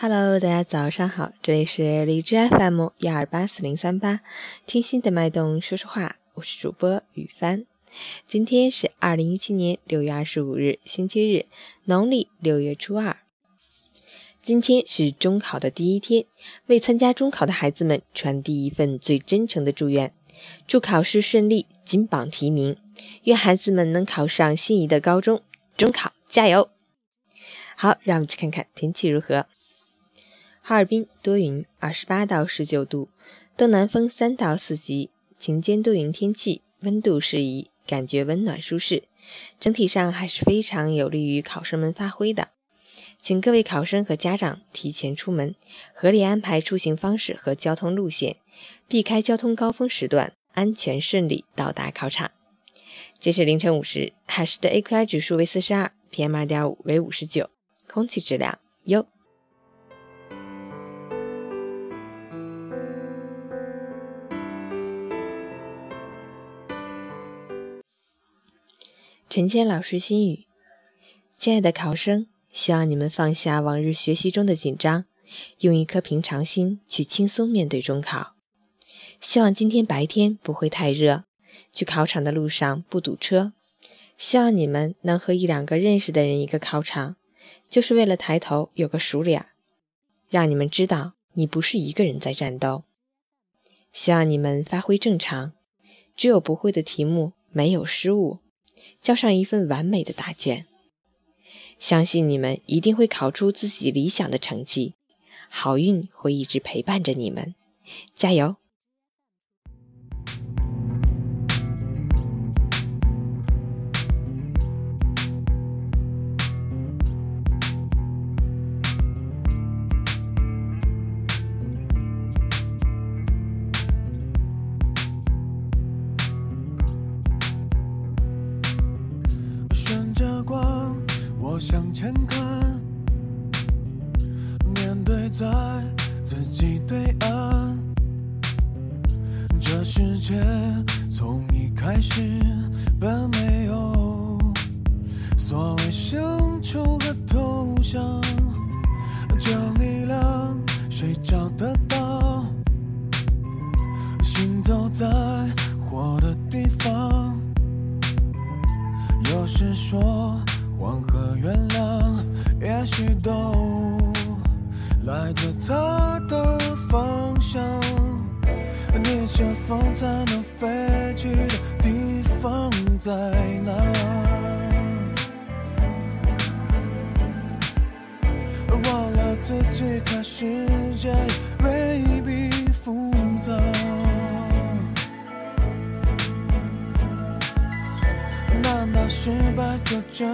Hello，大家早上好，这里是荔枝 FM 幺二八四零三八，听心的脉动说说话，我是主播雨帆。今天是二零一七年六月二十五日，星期日，农历六月初二。今天是中考的第一天，为参加中考的孩子们传递一份最真诚的祝愿，祝考试顺利，金榜题名，愿孩子们能考上心仪的高中。中考加油！好，让我们去看看天气如何。哈尔滨多云，二十八到十九度，东南风三到四级，晴间多云天气，温度适宜，感觉温暖舒适，整体上还是非常有利于考生们发挥的。请各位考生和家长提前出门，合理安排出行方式和交通路线，避开交通高峰时段，安全顺利到达考场。截止凌晨五时，海市的 AQI 指数为四十二，PM 二点五为五十九，空气质量优。陈谦老师心语：亲爱的考生，希望你们放下往日学习中的紧张，用一颗平常心去轻松面对中考。希望今天白天不会太热，去考场的路上不堵车。希望你们能和一两个认识的人一个考场，就是为了抬头有个熟脸，让你们知道你不是一个人在战斗。希望你们发挥正常，只有不会的题目，没有失误。交上一份完美的答卷，相信你们一定会考出自己理想的成绩，好运会一直陪伴着你们，加油！向前看，面对在自己对岸。这世界从一开始本没有所谓胜出和投降，这力量谁找得到？行走在火的地方，有时说。许都来自他的方向。逆着风才能飞去的地方在哪？忘了自己看世界未必复杂。难道失败就真？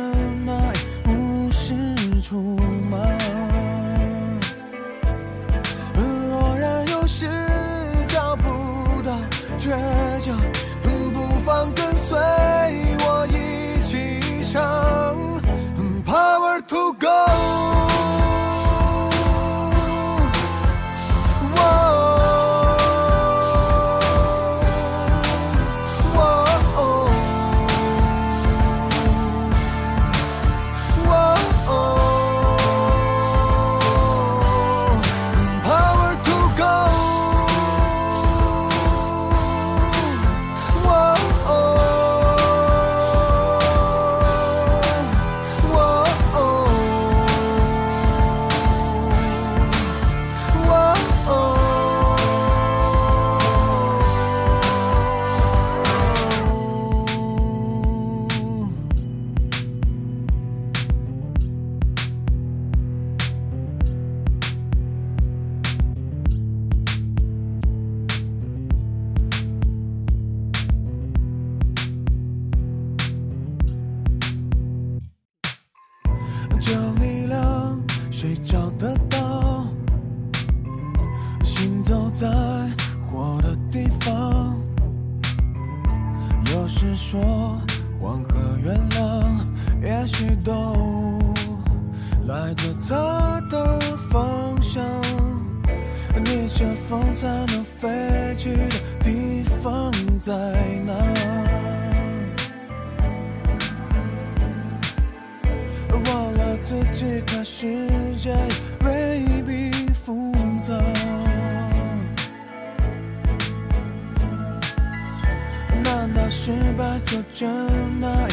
这力量谁找得到？行走在火的地方。有时说黄河原谅，也许都来自他的方向。逆着风才能飞去的地方在自己看世界未必复杂。难道失败就真的